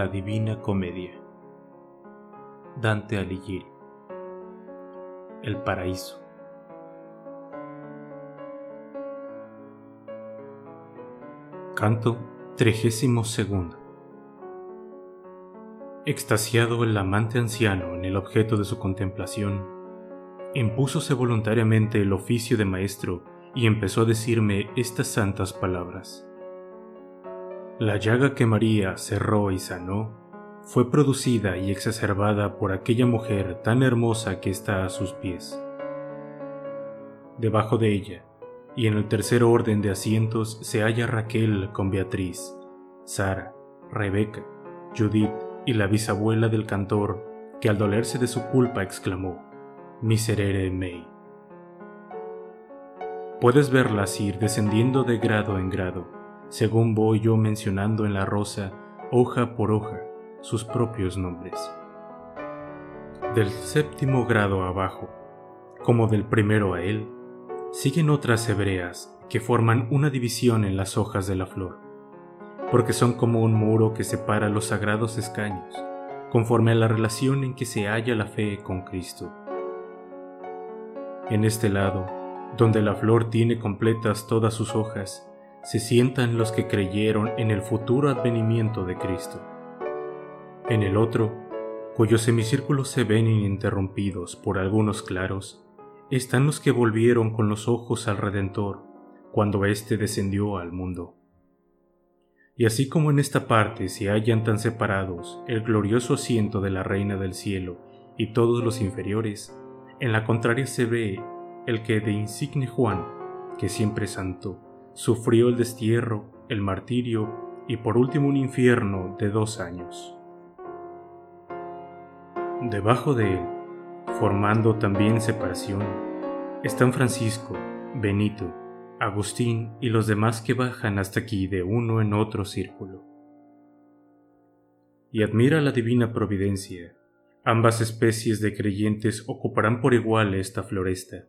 La Divina Comedia. Dante Alighieri. El Paraíso. Canto 32. Extasiado el amante anciano en el objeto de su contemplación, impúsose voluntariamente el oficio de maestro y empezó a decirme estas santas palabras. La llaga que María cerró y sanó fue producida y exacerbada por aquella mujer tan hermosa que está a sus pies. Debajo de ella, y en el tercer orden de asientos, se halla Raquel con Beatriz, Sara, Rebeca, Judith y la bisabuela del cantor, que al dolerse de su culpa exclamó, Miserere mei. Puedes verlas ir descendiendo de grado en grado, según voy yo mencionando en la rosa, hoja por hoja, sus propios nombres. Del séptimo grado abajo, como del primero a él, siguen otras hebreas que forman una división en las hojas de la flor, porque son como un muro que separa los sagrados escaños, conforme a la relación en que se halla la fe con Cristo. En este lado, donde la flor tiene completas todas sus hojas, se sientan los que creyeron en el futuro advenimiento de Cristo. En el otro, cuyos semicírculos se ven ininterrumpidos por algunos claros, están los que volvieron con los ojos al Redentor cuando éste descendió al mundo. Y así como en esta parte se hallan tan separados el glorioso asiento de la Reina del Cielo y todos los inferiores, en la contraria se ve el que de insigne Juan, que siempre santo, sufrió el destierro, el martirio y por último un infierno de dos años. Debajo de él, formando también separación, están Francisco, Benito, Agustín y los demás que bajan hasta aquí de uno en otro círculo. Y admira la divina providencia, ambas especies de creyentes ocuparán por igual esta floresta.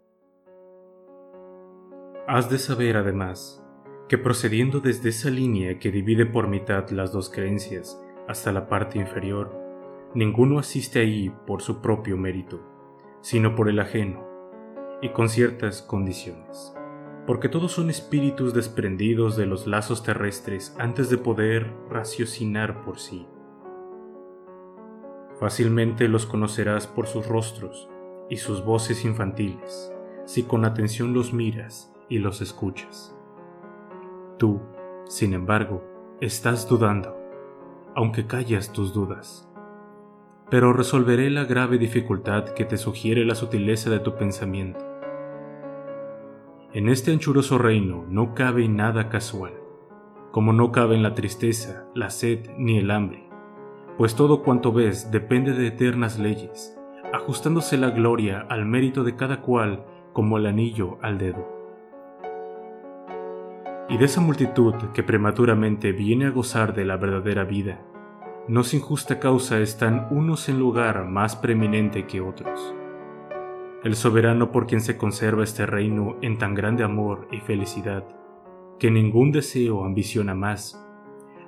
Has de saber además que procediendo desde esa línea que divide por mitad las dos creencias hasta la parte inferior, ninguno asiste ahí por su propio mérito, sino por el ajeno, y con ciertas condiciones, porque todos son espíritus desprendidos de los lazos terrestres antes de poder raciocinar por sí. Fácilmente los conocerás por sus rostros y sus voces infantiles, si con atención los miras y los escuchas. Tú, sin embargo, estás dudando, aunque callas tus dudas. Pero resolveré la grave dificultad que te sugiere la sutileza de tu pensamiento. En este anchuroso reino no cabe nada casual, como no caben la tristeza, la sed ni el hambre, pues todo cuanto ves depende de eternas leyes, ajustándose la gloria al mérito de cada cual como el anillo al dedo y de esa multitud que prematuramente viene a gozar de la verdadera vida, no sin justa causa están unos en lugar más preeminente que otros. El soberano por quien se conserva este reino en tan grande amor y felicidad, que ningún deseo ambiciona más,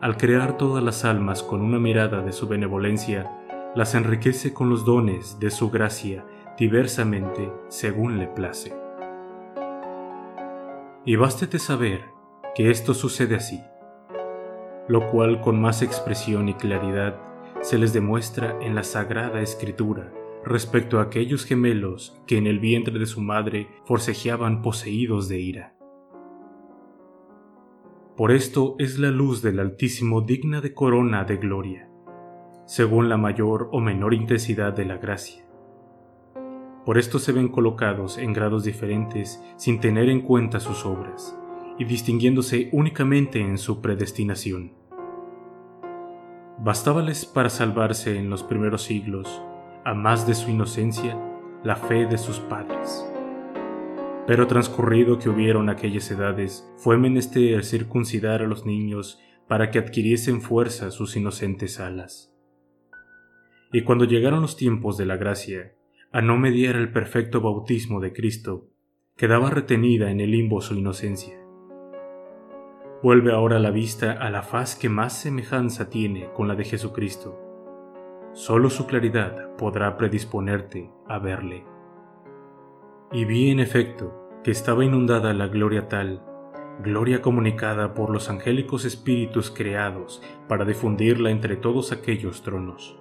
al crear todas las almas con una mirada de su benevolencia, las enriquece con los dones de su gracia diversamente según le place. Y bástete saber que esto sucede así, lo cual con más expresión y claridad se les demuestra en la Sagrada Escritura respecto a aquellos gemelos que en el vientre de su madre forcejeaban poseídos de ira. Por esto es la luz del Altísimo digna de corona de gloria, según la mayor o menor intensidad de la gracia. Por esto se ven colocados en grados diferentes sin tener en cuenta sus obras y distinguiéndose únicamente en su predestinación. Bastábales para salvarse en los primeros siglos, a más de su inocencia, la fe de sus padres. Pero transcurrido que hubieron aquellas edades, fue menester circuncidar a los niños para que adquiriesen fuerza sus inocentes alas. Y cuando llegaron los tiempos de la gracia, a no mediar el perfecto bautismo de Cristo, quedaba retenida en el limbo su inocencia Vuelve ahora la vista a la faz que más semejanza tiene con la de Jesucristo. Solo su claridad podrá predisponerte a verle. Y vi en efecto que estaba inundada la gloria tal, gloria comunicada por los angélicos espíritus creados para difundirla entre todos aquellos tronos,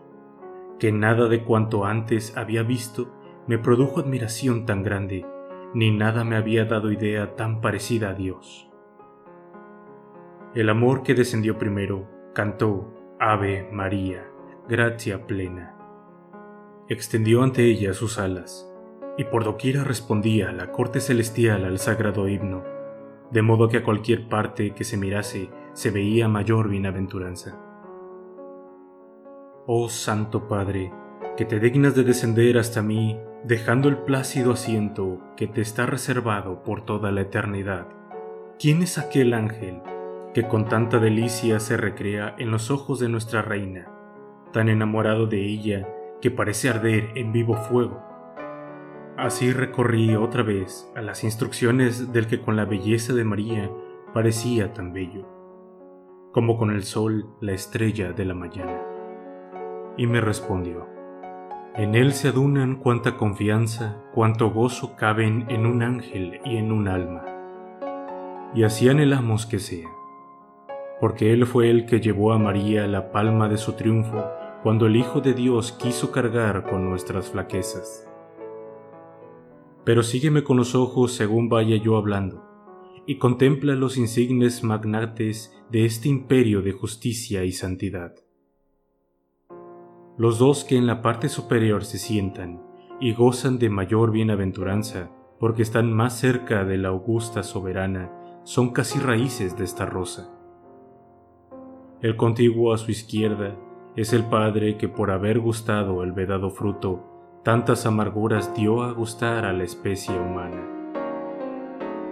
que nada de cuanto antes había visto me produjo admiración tan grande, ni nada me había dado idea tan parecida a Dios. El amor que descendió primero cantó Ave María, gracia plena. Extendió ante ella sus alas, y por doquiera respondía la corte celestial al sagrado himno, de modo que a cualquier parte que se mirase se veía mayor bienaventuranza. Oh Santo Padre, que te dignas de descender hasta mí, dejando el plácido asiento que te está reservado por toda la eternidad. ¿Quién es aquel ángel que con tanta delicia se recrea en los ojos de nuestra reina, tan enamorado de ella que parece arder en vivo fuego. Así recorrí otra vez a las instrucciones del que con la belleza de María parecía tan bello, como con el sol la estrella de la mañana. Y me respondió, en él se adunan cuánta confianza, cuánto gozo caben en un ángel y en un alma. Y así anhelamos que sea porque Él fue el que llevó a María la palma de su triunfo cuando el Hijo de Dios quiso cargar con nuestras flaquezas. Pero sígueme con los ojos según vaya yo hablando, y contempla los insignes magnates de este imperio de justicia y santidad. Los dos que en la parte superior se sientan y gozan de mayor bienaventuranza, porque están más cerca de la augusta soberana, son casi raíces de esta rosa el contiguo a su izquierda es el Padre que por haber gustado el vedado fruto, tantas amarguras dio a gustar a la especie humana.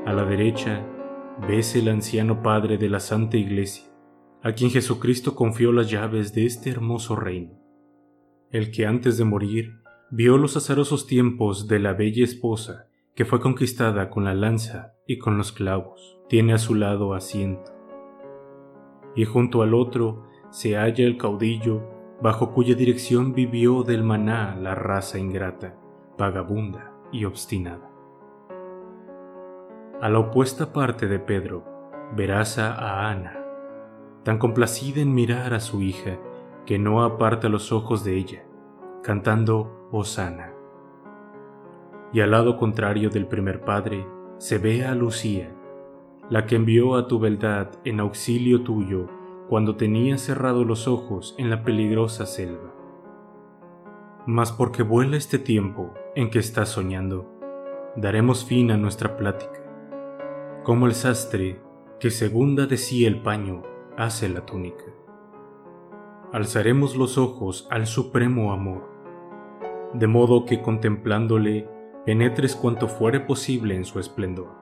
A la derecha ves el anciano Padre de la Santa Iglesia, a quien Jesucristo confió las llaves de este hermoso reino, el que antes de morir vio los azarosos tiempos de la bella esposa que fue conquistada con la lanza y con los clavos, tiene a su lado asiento y junto al otro se halla el caudillo bajo cuya dirección vivió del maná la raza ingrata, vagabunda y obstinada. A la opuesta parte de Pedro verás a Ana, tan complacida en mirar a su hija que no aparta los ojos de ella, cantando Osana. Y al lado contrario del primer padre se ve a Lucía, la que envió a tu beldad en auxilio tuyo cuando tenía cerrados los ojos en la peligrosa selva. Mas porque vuela este tiempo en que estás soñando, daremos fin a nuestra plática, como el sastre que segunda de sí el paño hace la túnica. Alzaremos los ojos al supremo amor, de modo que contemplándole penetres cuanto fuere posible en su esplendor.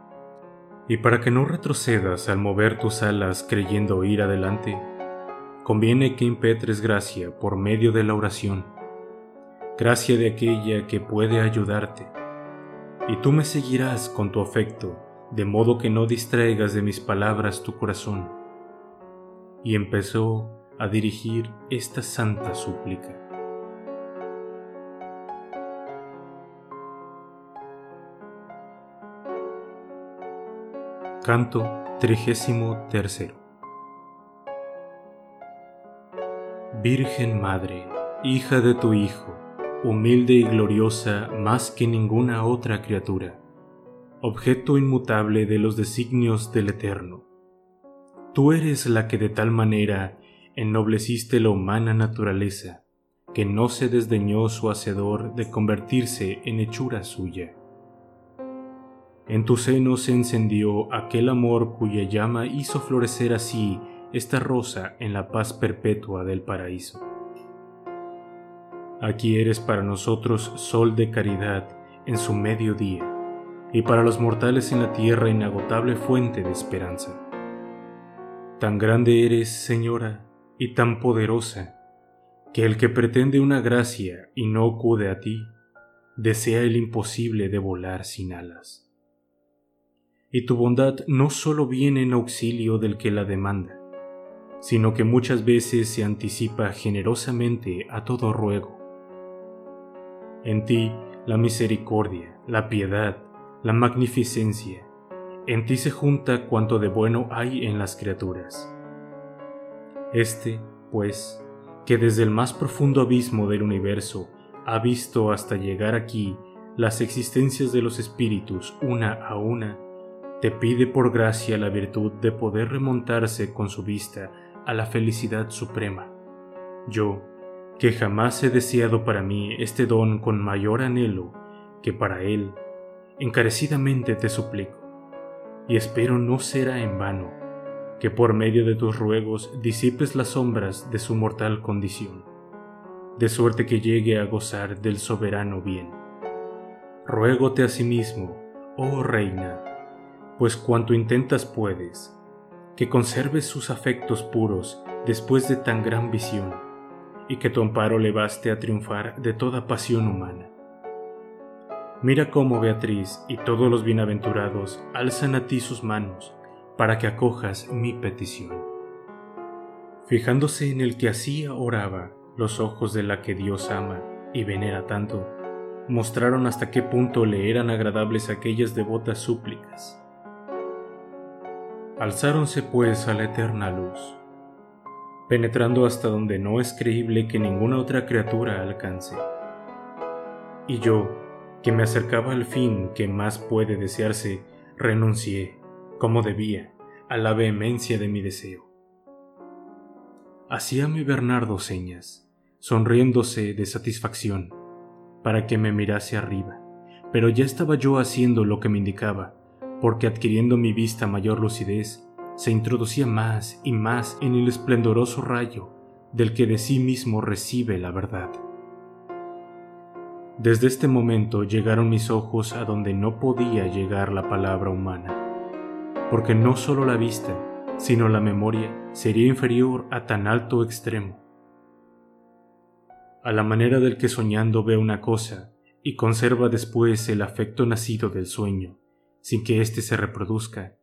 Y para que no retrocedas al mover tus alas creyendo ir adelante, conviene que impetres gracia por medio de la oración, gracia de aquella que puede ayudarte. Y tú me seguirás con tu afecto, de modo que no distraigas de mis palabras tu corazón. Y empezó a dirigir esta santa súplica. Canto 33 Virgen Madre, hija de tu Hijo, humilde y gloriosa más que ninguna otra criatura, objeto inmutable de los designios del Eterno. Tú eres la que de tal manera ennobleciste la humana naturaleza, que no se desdeñó su hacedor de convertirse en hechura suya en tu seno se encendió aquel amor cuya llama hizo florecer así esta rosa en la paz perpetua del paraíso. Aquí eres para nosotros sol de caridad en su mediodía, y para los mortales en la tierra inagotable fuente de esperanza. Tan grande eres, Señora, y tan poderosa, que el que pretende una gracia y no acude a ti, desea el imposible de volar sin alas. Y tu bondad no solo viene en auxilio del que la demanda, sino que muchas veces se anticipa generosamente a todo ruego. En ti la misericordia, la piedad, la magnificencia, en ti se junta cuanto de bueno hay en las criaturas. Este, pues, que desde el más profundo abismo del universo ha visto hasta llegar aquí las existencias de los espíritus una a una, te pide por gracia la virtud de poder remontarse con su vista a la felicidad suprema. Yo, que jamás he deseado para mí este don con mayor anhelo que para él, encarecidamente te suplico, y espero no será en vano, que por medio de tus ruegos disipes las sombras de su mortal condición, de suerte que llegue a gozar del soberano bien. Ruégote asimismo, oh Reina, pues cuanto intentas puedes, que conserves sus afectos puros después de tan gran visión, y que tu amparo le baste a triunfar de toda pasión humana. Mira cómo Beatriz y todos los bienaventurados alzan a ti sus manos para que acojas mi petición. Fijándose en el que así oraba, los ojos de la que Dios ama y venera tanto, mostraron hasta qué punto le eran agradables aquellas devotas súplicas. Alzáronse pues a la eterna luz, penetrando hasta donde no es creíble que ninguna otra criatura alcance. Y yo, que me acercaba al fin que más puede desearse, renuncié, como debía, a la vehemencia de mi deseo. Hacíame Bernardo señas, sonriéndose de satisfacción, para que me mirase arriba, pero ya estaba yo haciendo lo que me indicaba, porque adquiriendo mi vista mayor lucidez, se introducía más y más en el esplendoroso rayo del que de sí mismo recibe la verdad. Desde este momento llegaron mis ojos a donde no podía llegar la palabra humana, porque no solo la vista, sino la memoria sería inferior a tan alto extremo. A la manera del que soñando ve una cosa y conserva después el afecto nacido del sueño, sin que éste se reproduzca.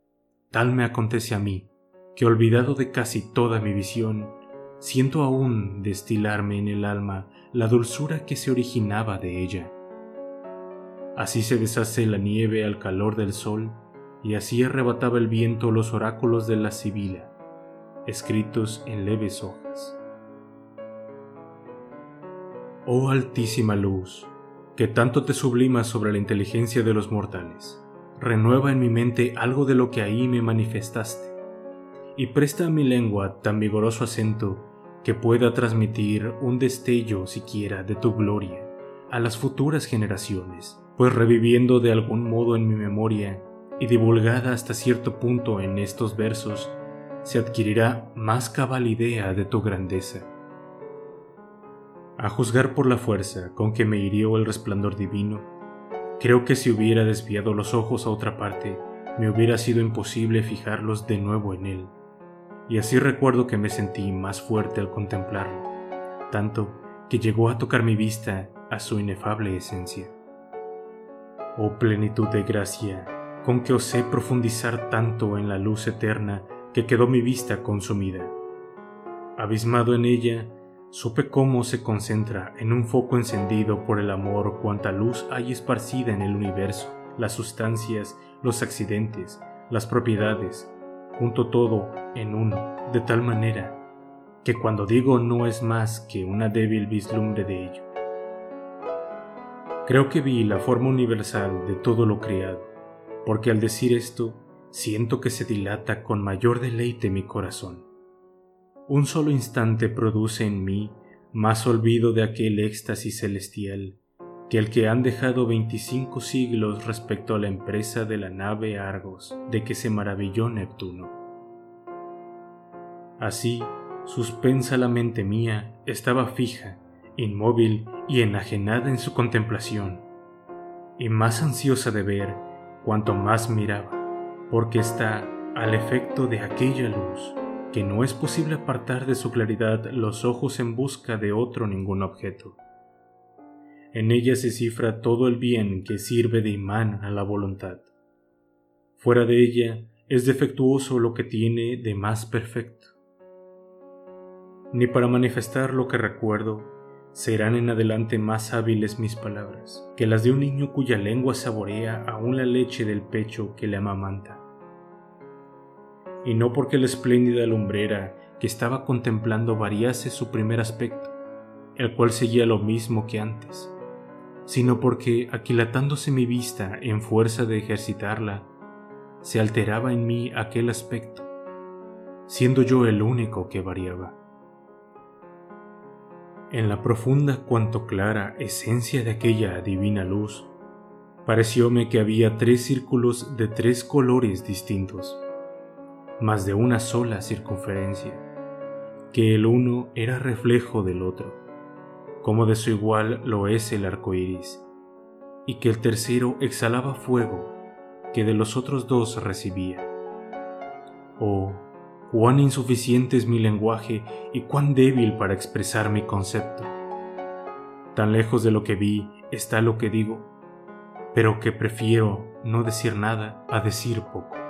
Tal me acontece a mí, que olvidado de casi toda mi visión, siento aún destilarme en el alma la dulzura que se originaba de ella. Así se deshace la nieve al calor del sol, y así arrebataba el viento los oráculos de la Sibila, escritos en leves hojas. Oh altísima luz, que tanto te sublimas sobre la inteligencia de los mortales renueva en mi mente algo de lo que ahí me manifestaste, y presta a mi lengua tan vigoroso acento que pueda transmitir un destello siquiera de tu gloria a las futuras generaciones, pues reviviendo de algún modo en mi memoria y divulgada hasta cierto punto en estos versos, se adquirirá más cabal idea de tu grandeza. A juzgar por la fuerza con que me hirió el resplandor divino, Creo que si hubiera desviado los ojos a otra parte, me hubiera sido imposible fijarlos de nuevo en él. Y así recuerdo que me sentí más fuerte al contemplarlo, tanto que llegó a tocar mi vista a su inefable esencia. Oh plenitud de gracia, con que osé profundizar tanto en la luz eterna que quedó mi vista consumida. Abismado en ella, Supe cómo se concentra en un foco encendido por el amor cuanta luz hay esparcida en el universo, las sustancias, los accidentes, las propiedades, junto todo en uno, de tal manera que cuando digo no es más que una débil vislumbre de ello. Creo que vi la forma universal de todo lo creado, porque al decir esto siento que se dilata con mayor deleite mi corazón un solo instante produce en mí más olvido de aquel éxtasis celestial que el que han dejado veinticinco siglos respecto a la empresa de la nave Argos de que se maravilló Neptuno. Así, suspensa la mente mía estaba fija, inmóvil y enajenada en su contemplación, y más ansiosa de ver cuanto más miraba, porque está al efecto de aquella luz que no es posible apartar de su claridad los ojos en busca de otro ningún objeto. En ella se cifra todo el bien que sirve de imán a la voluntad. Fuera de ella es defectuoso lo que tiene de más perfecto. Ni para manifestar lo que recuerdo serán en adelante más hábiles mis palabras que las de un niño cuya lengua saborea aún la leche del pecho que le amamanta. Y no porque la espléndida lumbrera que estaba contemplando variase su primer aspecto, el cual seguía lo mismo que antes, sino porque, aquilatándose mi vista en fuerza de ejercitarla, se alteraba en mí aquel aspecto, siendo yo el único que variaba. En la profunda cuanto clara esencia de aquella divina luz, parecióme que había tres círculos de tres colores distintos, mas de una sola circunferencia, que el uno era reflejo del otro, como de su igual lo es el arco iris, y que el tercero exhalaba fuego que de los otros dos recibía. Oh, cuán insuficiente es mi lenguaje y cuán débil para expresar mi concepto. Tan lejos de lo que vi está lo que digo, pero que prefiero no decir nada a decir poco.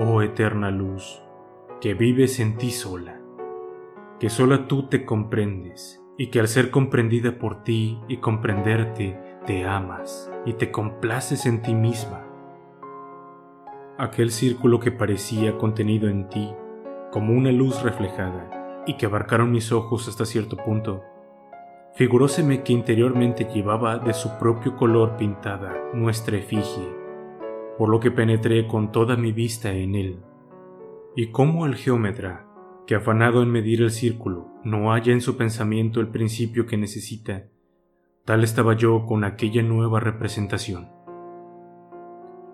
Oh eterna luz, que vives en ti sola, que sola tú te comprendes y que al ser comprendida por ti y comprenderte te amas y te complaces en ti misma. Aquel círculo que parecía contenido en ti como una luz reflejada y que abarcaron mis ojos hasta cierto punto, figuróseme que interiormente llevaba de su propio color pintada nuestra efigie, por lo que penetré con toda mi vista en él. Y como el geómetra, que afanado en medir el círculo, no halla en su pensamiento el principio que necesita, Tal estaba yo con aquella nueva representación.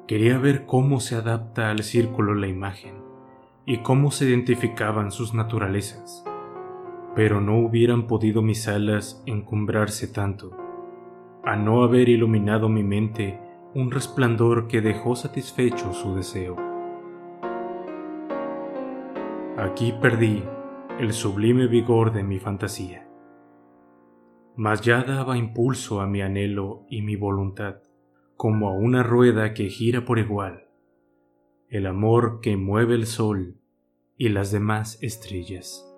Quería ver cómo se adapta al círculo la imagen y cómo se identificaban sus naturalezas, pero no hubieran podido mis alas encumbrarse tanto, a no haber iluminado mi mente un resplandor que dejó satisfecho su deseo. Aquí perdí el sublime vigor de mi fantasía mas ya daba impulso a mi anhelo y mi voluntad, como a una rueda que gira por igual, el amor que mueve el sol y las demás estrellas.